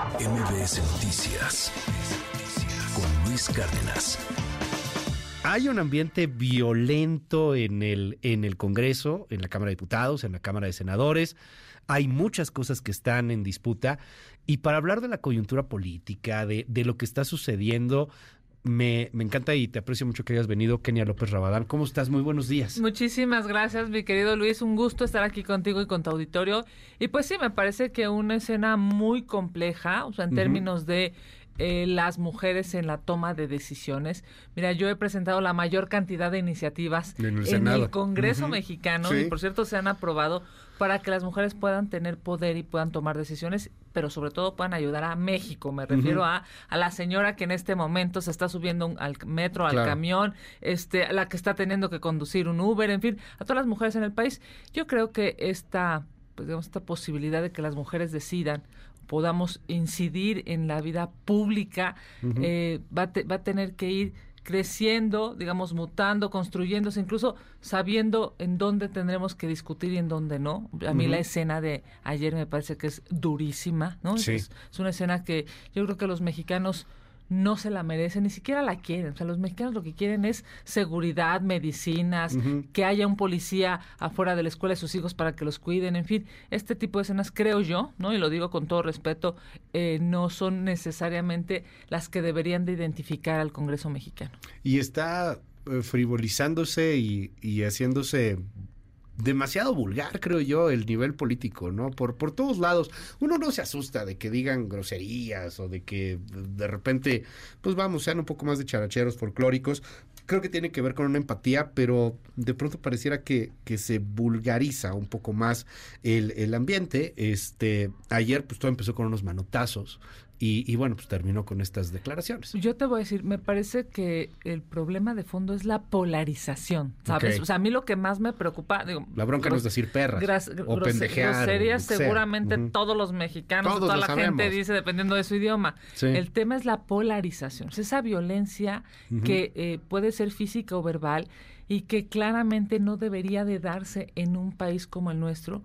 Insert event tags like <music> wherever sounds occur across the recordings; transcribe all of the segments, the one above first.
MBS Noticias con Luis Cárdenas. Hay un ambiente violento en el, en el Congreso, en la Cámara de Diputados, en la Cámara de Senadores. Hay muchas cosas que están en disputa. Y para hablar de la coyuntura política, de, de lo que está sucediendo, me, me, encanta y te aprecio mucho que hayas venido, Kenia López Rabadán. ¿Cómo estás? Muy buenos días. Muchísimas gracias, mi querido Luis. Un gusto estar aquí contigo y con tu auditorio. Y pues sí, me parece que una escena muy compleja, o sea, en uh -huh. términos de eh, las mujeres en la toma de decisiones. Mira, yo he presentado la mayor cantidad de iniciativas en el, en el Congreso uh -huh. mexicano sí. y por cierto se han aprobado para que las mujeres puedan tener poder y puedan tomar decisiones, pero sobre todo puedan ayudar a México. Me refiero uh -huh. a, a la señora que en este momento se está subiendo un, al metro, al Claro. camión, este, la que está teniendo que conducir un Uber, en fin, a todas las mujeres en el país. Yo creo que esta, pues, digamos, esta posibilidad de que las mujeres decidan podamos incidir en la vida pública, eh, va, a te- va a tener que ir creciendo, digamos, mutando, construyéndose, incluso sabiendo en dónde tendremos que discutir y en dónde no. A mí la escena de ayer me parece que es durísima, ¿no? Sí. Es, es una escena que yo creo que los mexicanos no se la merecen, ni siquiera la quieren. O sea, los mexicanos lo que quieren es seguridad, medicinas, que haya un policía afuera de la escuela de sus hijos para que los cuiden, en fin, este tipo de escenas creo yo, ¿no? Y lo digo con todo respeto, eh, no son necesariamente las que deberían de identificar al Congreso mexicano. Y está eh, frivolizándose y, y haciéndose demasiado vulgar, creo yo, el nivel político, ¿no? Por, por todos lados. Uno no se asusta de que digan groserías o de que de repente, pues vamos, sean un poco más de characheros folclóricos. Creo que tiene que ver con una empatía, pero de pronto pareciera que, que se vulgariza un poco más el, el ambiente. Este, ayer, pues todo empezó con unos manotazos y, y bueno, pues terminó con estas declaraciones. Yo te voy a decir, me parece que el problema de fondo es la polarización, ¿sabes? O sea, a mí lo que más me preocupa, digo, La bronca no es decir perras o pendejear. o sea. seguramente todos los mexicanos, Todos toda la gente dice dependiendo de su idioma. Sí. El tema es la polarización, es esa violencia que eh, puede ser física o verbal y que claramente no debería de darse en un país como el nuestro.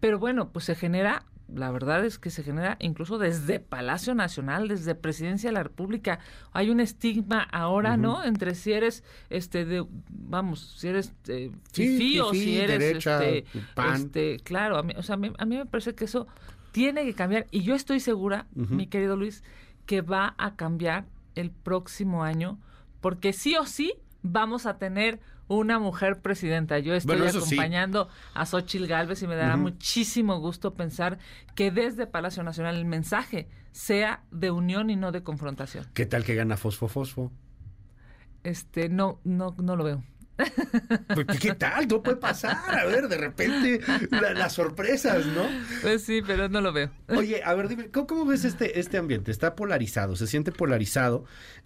Pero bueno, pues se genera, la verdad es que se genera incluso desde Palacio Nacional, desde Presidencia de la República. Hay un estigma ahora. ¿no? Entre si eres, este, de, vamos, si eres eh, Sí, fifí o fifí, si eres, derecha, este, pan. este, claro, a mí, o sea, a mí, a mí me parece que eso tiene que cambiar y yo estoy segura, mi querido Luis, que va a cambiar el próximo año porque sí o sí vamos a tener una mujer presidenta. Yo estoy Bueno, eso sí. acompañando a Xochil Gálvez y me dará muchísimo gusto pensar que desde Palacio Nacional el mensaje sea de unión y no de confrontación. ¿Qué tal que gana Fosfo Fosfo? Este, no, no, no lo veo. Pues, ¿Qué tal? No puede pasar. A ver, de repente la- las sorpresas, ¿no? Pues sí, pero no lo veo. Oye, a ver, dime, ¿cómo, cómo ves este, este ambiente? Está polarizado, se siente polarizado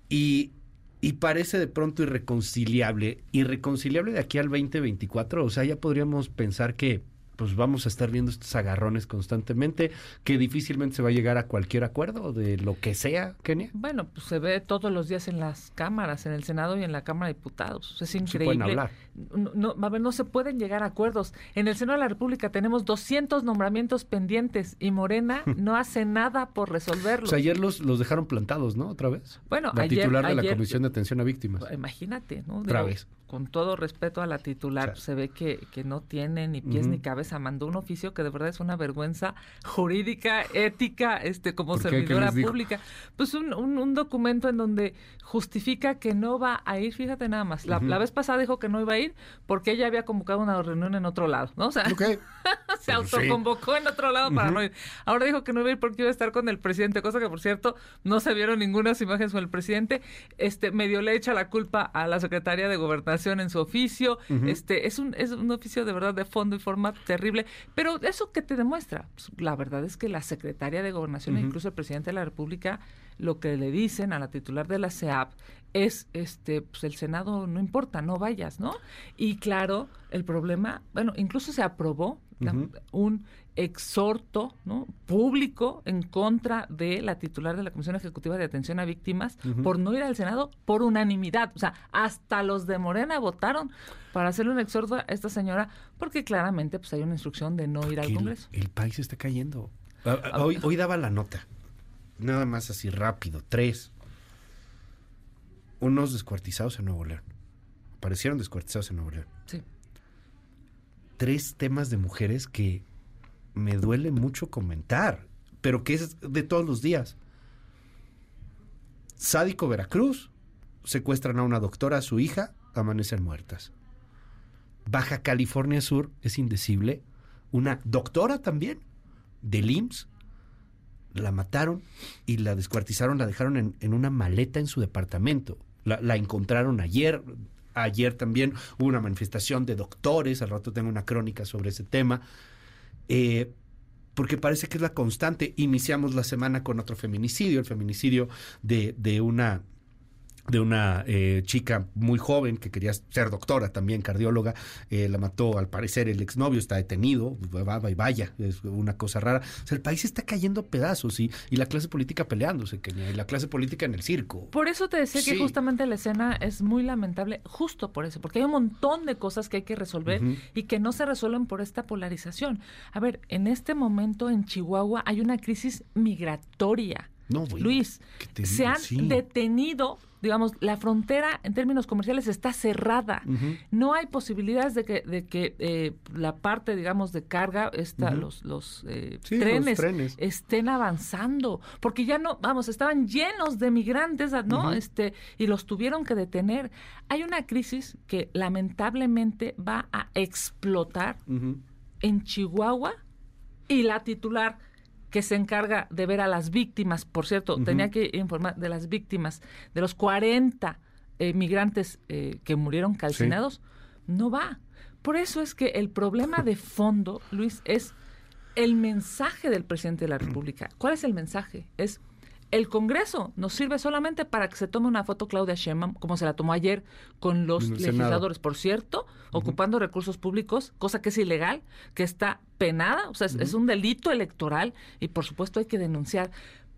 y, y parece de pronto irreconciliable. ¿Irreconciliable de aquí al 2024? O sea, ya podríamos pensar que pues vamos a estar viendo estos agarrones constantemente, que difícilmente se va a llegar a cualquier acuerdo de lo que sea, Kenia. Bueno, pues se ve todos los días en las cámaras, en el Senado y en la Cámara de Diputados. Es Sí increíble. pueden hablar. No, no, a ver, no se pueden llegar a acuerdos. En el Senado de la República tenemos 200 nombramientos pendientes y Morena <laughs> no hace nada por O resolverlos. sea, ayer los, los dejaron plantados, ¿no? Otra vez. Bueno, la ayer- titular de la Comisión de Atención a Víctimas. Imagínate, ¿no? Otra vez. Con todo respeto a la titular, Claro. se ve que, que no tiene ni pies ni cabeza. Mandó un oficio que de verdad es una vergüenza jurídica, ética, este, como ¿Por qué? ¿Qué servidora dijo? pública. Pues un, un, un documento en donde justifica que no va a ir, fíjate nada más. La, la vez pasada dijo que no iba a ir porque ella había convocado una reunión en otro lado, ¿no? O sea, <laughs> se Pues sí. autoconvocó en otro lado para no ir. Ahora dijo que no iba a ir porque iba a estar con el presidente, cosa que por cierto no se vieron ninguna imágenes con el presidente. Este medio le echa la culpa a la secretaria de gobernación en su oficio. Este es un es un oficio de verdad de fondo y forma terrible. Pero eso que te demuestra, Pues, la verdad es que la secretaria de gobernación, e incluso el presidente de la República, lo que le dicen a la titular de la CEAP es este pues el Senado no importa, no vayas, ¿no? Y claro, el problema, bueno, incluso se aprobó un exhorto ¿no? público en contra de la titular de la Comisión Ejecutiva de Atención a Víctimas por no ir al Senado por unanimidad. O sea, hasta los de Morena votaron para hacerle un exhorto a esta señora porque claramente pues hay una instrucción de no ir al el- Congreso. El, país está cayendo. A- a- Hoy, hoy daba la nota nada más así rápido, tres. Unos descuartizados en Nuevo León. Aparecieron descuartizados en Nuevo León. Sí. Tres temas de mujeres que me duele mucho comentar, pero que es de todos los días. Sádico Veracruz, secuestran a una doctora, a su hija, amanecen muertas. Baja California Sur, es indecible, una doctora también, del IMSS, la mataron y la descuartizaron, la dejaron en, una maleta en su departamento. La, encontraron ayer. Ayer también hubo una manifestación de doctores, al rato tengo una crónica sobre ese tema. Eh, porque parece que es la constante. Iniciamos la semana con otro feminicidio, el feminicidio de, de una de una eh, chica muy joven que quería ser doctora, también cardióloga, eh, la mató al parecer el exnovio, está detenido, va, y vaya, es una cosa rara. O sea, el país está cayendo a pedazos y, y la clase política peleándose, Kenia, y la clase política en el circo. Por eso te decía sí. que justamente la escena es muy lamentable, justo por eso, porque hay un montón de cosas que hay que resolver uh -huh. y que no se resuelven por esta polarización. A ver, en este momento en Chihuahua hay una crisis migratoria. No, bueno, Luis, se han sí. detenido digamos, la frontera en términos comerciales está cerrada. Uh -huh. No hay posibilidades de que, de que eh, la parte, digamos, de carga, esta, uh -huh. los, los, eh, sí, trenes los, trenes estén avanzando. Porque ya no, vamos, estaban llenos de migrantes, ¿no? Uh -huh. este, y los tuvieron que detener. Hay una crisis que lamentablemente va a explotar en Chihuahua y la titular que se encarga de ver a las víctimas, por cierto, uh -huh. tenía que informar de las víctimas, de los 40 eh, migrantes eh, que murieron calcinados, sí. no va. Por eso es que el problema de fondo, Luis, es el mensaje del presidente de la República. ¿Cuál es el mensaje? Es el Congreso nos sirve solamente para que se tome una foto Claudia Sheinbaum, como se la tomó ayer con los legisladores, por cierto, uh -huh. ocupando recursos públicos, cosa que es ilegal, que está penada, o sea, es, uh -huh. es un delito electoral y por supuesto hay que denunciar,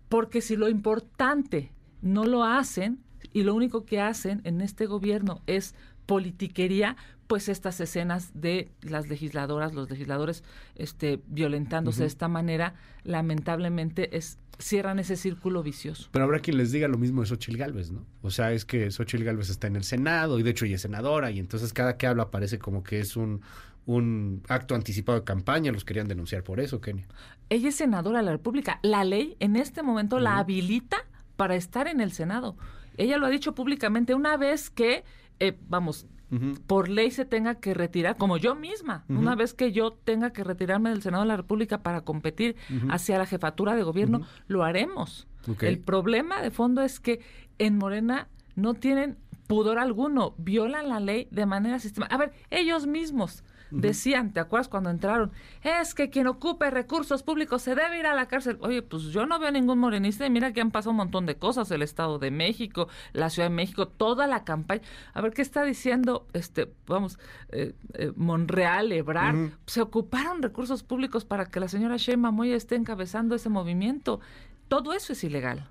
porque si lo importante no lo hacen y lo único que hacen en este gobierno es politiquería, pues estas escenas de las legisladoras, los legisladores este, violentándose uh -huh. de esta manera, lamentablemente es cierran ese círculo vicioso. Pero habrá quien les diga lo mismo de Xochitl Galvez, ¿no? O sea, es que Xochitl Galvez está en el Senado y de hecho ella es senadora y entonces cada que habla parece como que es un, un acto anticipado de campaña, los querían denunciar por eso, Kenia. Ella es senadora de la República. La ley en este momento uh -huh. la habilita para estar en el Senado. Ella lo ha dicho públicamente una vez que, eh, vamos, Uh -huh. por ley se tenga que retirar, como yo misma, uh -huh. una vez que yo tenga que retirarme del Senado de la República para competir uh -huh. hacia la jefatura de gobierno, lo haremos. Okay. El problema de fondo es que en Morena no tienen pudor alguno, violan la ley de manera sistemática. A ver, ellos mismos decían, ¿te acuerdas cuando entraron? Es que quien ocupe recursos públicos se debe ir a la cárcel. Oye, pues yo no veo ningún morenista y mira que han pasado un montón de cosas, el Estado de México, la Ciudad de México, toda la campaña. A ver, ¿qué está diciendo, este, vamos, eh, eh, Monreal, Ebrard? Uh -huh. Se ocuparon recursos públicos para que la señora Shema Moya esté encabezando ese movimiento. Todo eso es ilegal.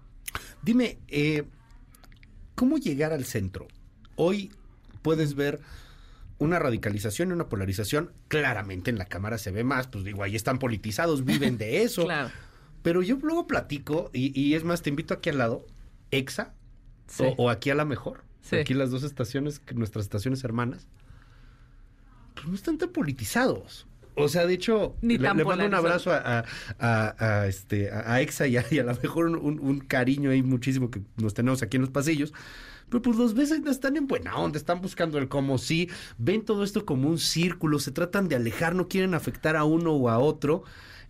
Dime, eh, ¿cómo llegar al centro? Hoy puedes ver una radicalización y una polarización, claramente en la Cámara se ve más, pues digo, ahí están politizados, viven de <laughs> eso. claro. Pero yo luego platico, y, y, es más, te invito aquí al lado, EXA, sí. o, o, aquí a la mejor, sí. aquí las dos estaciones, nuestras estaciones hermanas, pues no están tan politizados. O sea, de hecho, Ni le, le mando un abrazo a, a, a, este, a EXA y a, y a lo mejor un, un, un cariño ahí muchísimo que nos tenemos aquí en los pasillos. Pero pues los ves están en buena onda, están buscando el como sí, ven todo esto como un círculo, se tratan de alejar, no quieren afectar a uno o a otro.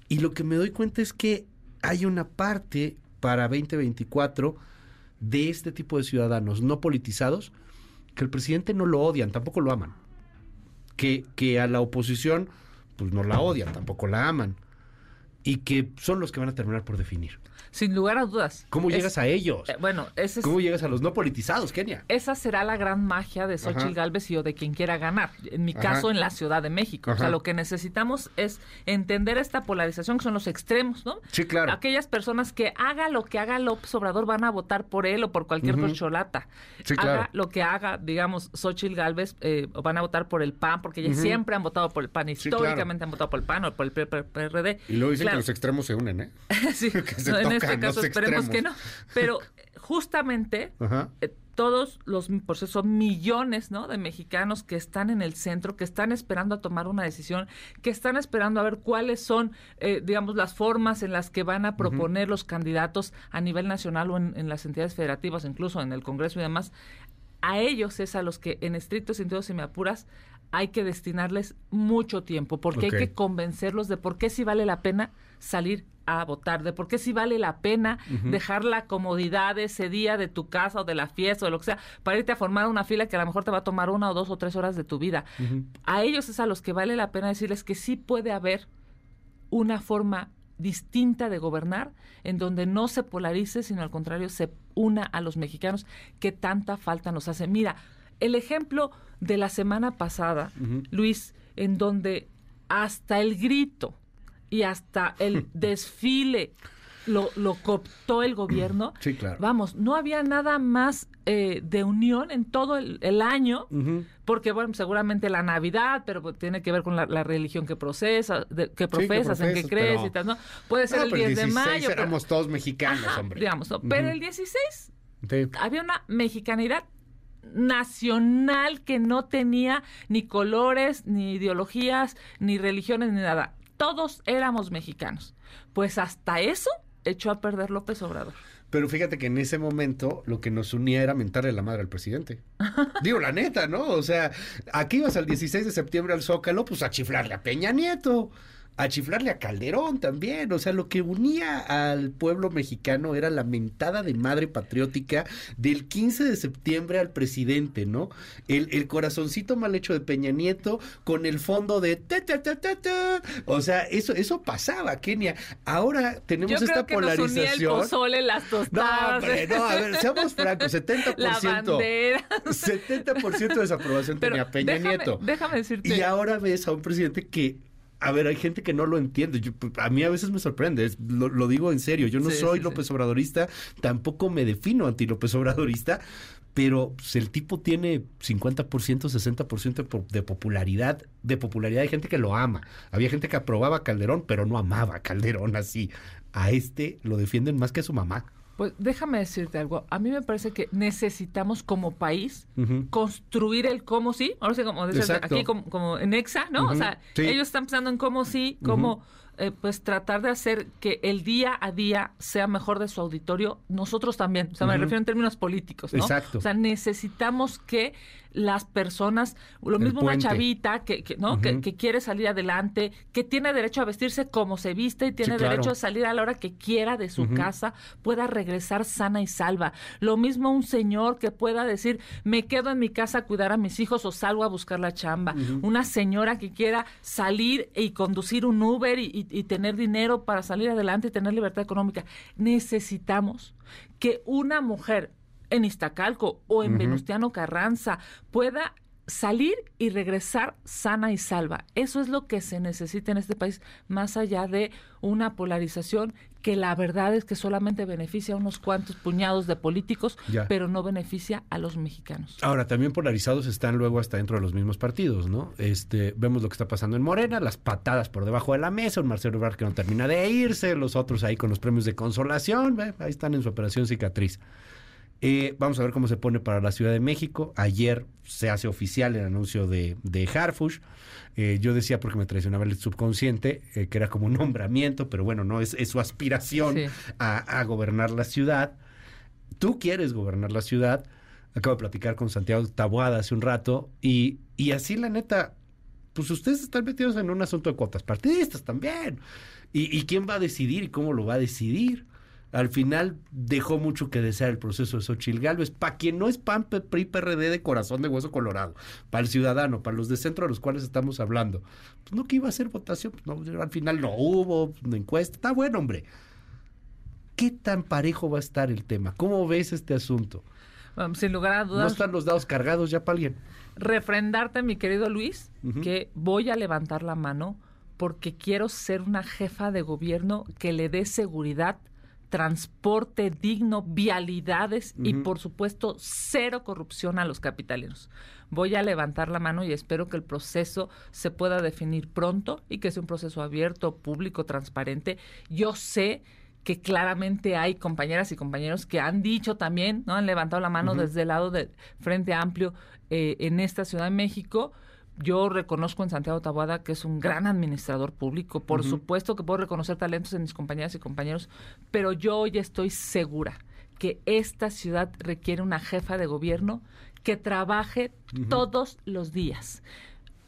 Y lo que me doy cuenta es que hay una parte para 2024 de este tipo de ciudadanos no politizados que el presidente no lo odian, tampoco lo aman. Que, que a la oposición pues no la odian, tampoco la aman. Y que son los que van a terminar por definir. Sin lugar a dudas. ¿Cómo es, llegas a ellos? Eh, bueno, ese es, ¿Cómo llegas a los no politizados, Kenia? Esa será la gran magia de Xochitl Galvez y o de quien quiera ganar. En mi Ajá. caso, en la Ciudad de México. Ajá. O sea, lo que necesitamos es entender esta polarización, que son los extremos, ¿no? Sí, claro. Aquellas personas que haga lo que haga López Obrador van a votar por él o por cualquier uh -huh. Sí, haga claro. lo que haga, digamos, Xochitl Galvez, eh, van a votar por el PAN, porque ellos uh -huh. siempre han votado por el PAN. Históricamente sí, claro. han votado por el PAN o por el PRD. Y luego dicen claro. Que los extremos se unen, ¿eh? <laughs> sí, <laughs> se no, en este caso esperemos que no. Pero <laughs> justamente eh, todos los, por eso son millones, ¿no? De mexicanos que están en el centro, que están esperando a tomar una decisión, que están esperando a ver cuáles son, eh, digamos, las formas en las que van a proponer los candidatos a nivel nacional o en, en las entidades federativas, incluso en el Congreso y demás. A ellos es a los que, en estricto sentido, si me apuras, hay que destinarles mucho tiempo, porque hay que convencerlos de por qué sí vale la pena salir a votar, de por qué sí vale la pena dejar la comodidad de ese día de tu casa o de la fiesta o de lo que sea, para irte a formar una fila que a lo mejor te va a tomar una o dos o tres horas de tu vida. A ellos es a los que vale la pena decirles que sí puede haber una forma distinta de gobernar en donde no se polarice, sino al contrario se una a los mexicanos que tanta falta nos hace. Mira, el ejemplo de la semana pasada, Luis, en donde hasta el grito y hasta el <laughs> desfile lo, lo cooptó el gobierno. Sí, claro. Vamos, no había nada más eh, de unión en todo el, el año, porque bueno, seguramente la Navidad, pero pues, tiene que ver con la, la religión que procesa, de- que profesas, en que profesas, crees pero- y tal, ¿no? Puede ser No, el pero 10 de 16 mayo. pero- éramos todos mexicanos, Ajá, hombre. digamos, ¿no? Pero el 16 Sí. había una mexicanidad nacional que no tenía ni colores, ni ideologías, ni religiones, ni nada. Todos éramos mexicanos. Pues hasta eso echó a perder López Obrador. Pero fíjate que en ese momento lo que nos unía era mentarle la madre al presidente. <laughs> Digo, la neta, ¿no? O sea, aquí ibas al 16 de septiembre al Zócalo, pues a chiflarle a Peña Nieto, a chiflarle a Calderón también. O sea, lo que unía al pueblo mexicano era la mentada de madre patriótica del 15 de septiembre al presidente, ¿no? El, el corazoncito mal hecho de Peña Nieto con el fondo de... ta, ta, ta, ta, ta. O sea, eso, eso pasaba, Kenia. Ahora tenemos Yo esta que nos unía el polarización. pozole, las No, tostadas, hombre, no, a ver, seamos <laughs> francos, 70%. la bandera. 70% de desaprobación Pero tenía Peña déjame, Nieto. déjame decirte. Y ahora ves a un presidente que, a ver, hay gente que no lo entiende. Yo- a mí a veces me sorprende, es- lo, lo digo en serio. Yo no Sí, soy sí, López. Obradorista, tampoco me defino anti López Obradorista, pero pues, el tipo tiene 50%, 60% de po- de popularidad. De popularidad hay gente que lo ama. Había gente que aprobaba a Calderón, pero no amaba a Calderón así. A este lo defienden más que a su mamá. Pues déjame decirte algo. A mí me parece que necesitamos como país construir el cómo sí. Ahora sí, como decías aquí, como, como en EXA, ¿no? O sea, sí. ellos están pensando en cómo sí, cómo eh, pues tratar de hacer que el día a día sea mejor de su auditorio. Nosotros también. O sea, me refiero en términos políticos, ¿no? Exacto. O sea, necesitamos que las personas, lo mismo una chavita que, que, ¿no? que, que quiere salir adelante, que tiene derecho a vestirse como se viste y tiene claro. derecho a salir a la hora que quiera de su casa, pueda regresar sana y salva. Lo mismo un señor que pueda decir, me quedo en mi casa a cuidar a mis hijos o salgo a buscar la chamba. Una señora que quiera salir y conducir un Uber y, y- y tener dinero para salir adelante y tener libertad económica. Necesitamos que una mujer en Iztacalco o en. Venustiano Carranza pueda salir y regresar sana y salva. Eso es lo que se necesita en este país, más allá de una polarización que la verdad es que solamente beneficia a unos cuantos puñados de políticos, Ya. pero no beneficia a los mexicanos. Ahora, también polarizados están luego hasta dentro de los mismos partidos, ¿no? Este, vemos lo que está pasando en Morena, las patadas por debajo de la mesa, un Marcelo Ebrard que no termina de irse, los otros ahí con los premios de consolación, ahí están en su operación cicatriz. Eh, vamos a ver cómo se pone para la Ciudad de México. Ayer se hace oficial el anuncio de, de Harfush. Eh, yo decía porque me traicionaba el subconsciente, eh, que era como un nombramiento, pero bueno, no, es, es su aspiración Sí. a, a gobernar la ciudad. Tú quieres gobernar la ciudad. Acabo de platicar con Santiago Taboada hace un rato y, y así la neta, pues ustedes están metidos en un asunto de cuotas partidistas también. ¿Y, y quién va a decidir y cómo lo va a decidir? Al final dejó mucho que desear el proceso de Xochil Gálvez. Para quien no es PAN, PRI, PRD de corazón de hueso colorado, para el ciudadano, para los de centro a los cuales estamos hablando, pues no que iba a ser votación, pues no, al final no hubo, una encuesta, está bueno, hombre. ¿Qué tan parejo va a estar el tema? ¿Cómo ves este asunto? Bueno, sin lugar a ¿No dudas, están los dados cargados ya para alguien? refrendarte, mi querido Luis, que voy a levantar la mano porque quiero ser una jefa de gobierno que le dé seguridad transporte digno, vialidades y por supuesto cero corrupción a los capitalinos. Voy a levantar la mano y espero que el proceso se pueda definir pronto y que sea un proceso abierto, público, transparente. Yo sé que claramente hay compañeras y compañeros que han dicho también, ¿no? Han levantado la mano desde el lado del Frente Amplio eh, en esta Ciudad de México. Yo reconozco en Santiago Taboada que es un gran administrador público. Por supuesto que puedo reconocer talentos en mis compañeras y compañeros, pero yo hoy estoy segura que esta ciudad requiere una jefa de gobierno que trabaje todos los días.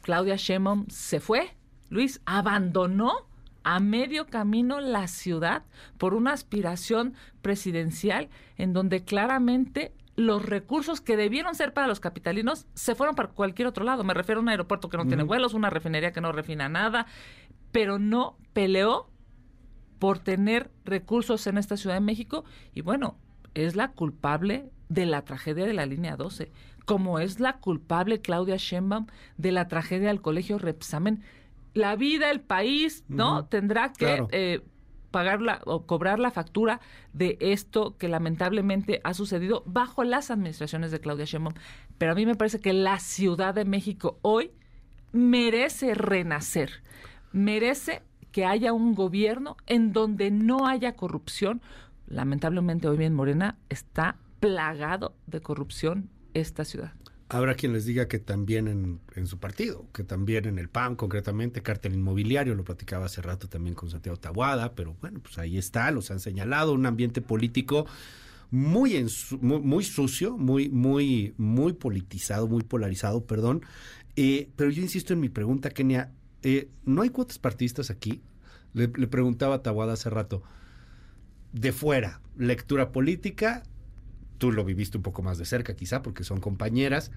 Claudia Sheinbaum se fue, Luis abandonó a medio camino la ciudad por una aspiración presidencial en donde claramente los recursos que debieron ser para los capitalinos se fueron para cualquier otro lado. Me refiero a un aeropuerto que no tiene vuelos, una refinería que no refina nada, pero no peleó por tener recursos en esta Ciudad de México. Y bueno, es la culpable de la tragedia de la línea 12, como es la culpable Claudia Sheinbaum de la tragedia del colegio Repsamen. La vida, el país, ¿no? Tendrá que eh, pagar la, o cobrar la factura de esto que lamentablemente ha sucedido bajo las administraciones de Claudia Sheinbaum. Pero a mí me parece que la Ciudad de México hoy merece renacer, merece que haya un gobierno en donde no haya corrupción. Lamentablemente hoy bien Morena está plagado de corrupción esta ciudad. Habrá quien les diga que también en, su partido, que también en el PAN concretamente, cártel inmobiliario, lo platicaba hace rato también con Santiago Tabuada, pero bueno, pues ahí está, los han señalado, un ambiente político muy, muy, sucio, muy, muy, muy politizado, muy polarizado, perdón. Eh, pero yo insisto en mi pregunta, Kenia, eh, ¿no hay cuotas partidistas aquí? Le, le preguntaba a Tabuada hace rato, de fuera, lectura política, tú lo viviste un poco más de cerca quizá porque son compañeras,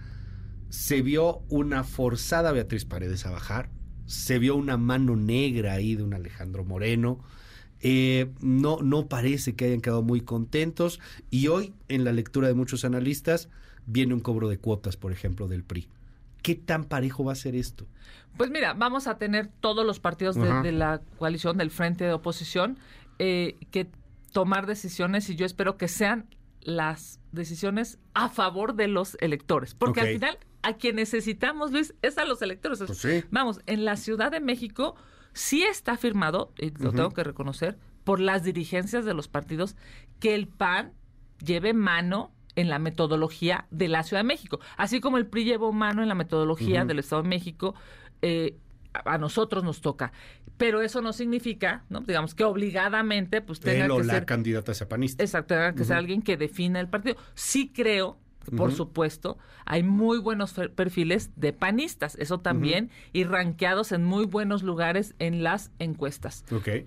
se vio una forzada Beatriz Paredes a bajar, se vio una mano negra ahí de un Alejandro Moreno, eh, no, no parece que hayan quedado muy contentos. Y hoy en la lectura de muchos analistas viene un cobro de cuotas, por ejemplo, del PRI. ¿Qué tan parejo va a ser esto? Pues mira, vamos a tener todos los partidos de, la coalición del frente de oposición eh, que tomar decisiones y yo espero que sean las decisiones a favor de los electores. Porque al final, a quien necesitamos, Luis, es a los electores. Pues vamos, en la Ciudad de México sí está firmado, y lo tengo que reconocer, por las dirigencias de los partidos, que el PAN lleve mano en la metodología de la Ciudad de México. Así como el PRI llevó mano en la metodología del Estado de México, eh, a nosotros nos toca. Pero eso no significa, ¿no? digamos, que obligadamente pues tenga que la candidata sea panista. Exacto, tenga que ser alguien que defina el partido. Sí creo por supuesto, hay muy buenos perfiles de panistas, eso también, y ranqueados en muy buenos lugares en las encuestas.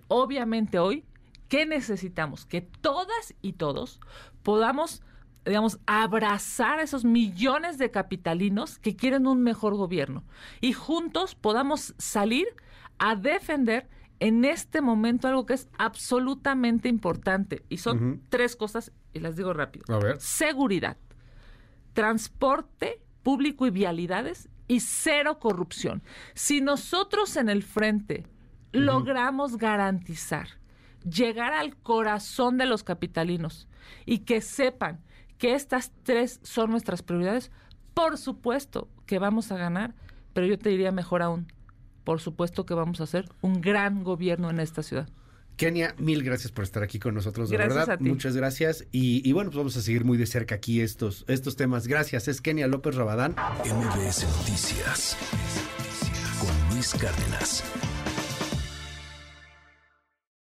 Obviamente hoy, ¿qué necesitamos? Que todas y todos podamos digamos, abrazar a esos millones de capitalinos que quieren un mejor gobierno y juntos podamos salir a defender en este momento algo que es absolutamente importante. Y son tres cosas, y las digo rápido. A ver. Seguridad, transporte público y vialidades y cero corrupción. Si nosotros en el frente logramos garantizar llegar al corazón de los capitalinos y que sepan que estas tres son nuestras prioridades, por supuesto que vamos a ganar, pero yo te diría mejor aún, por supuesto que vamos a hacer un gran gobierno en esta ciudad. Kenia, mil gracias por estar aquí con nosotros, de verdad. Muchas gracias. Y, bueno, pues vamos a seguir muy de cerca aquí estos, estos temas. Gracias. Es Kenia López Rabadán. MBS Noticias con Luis Cárdenas.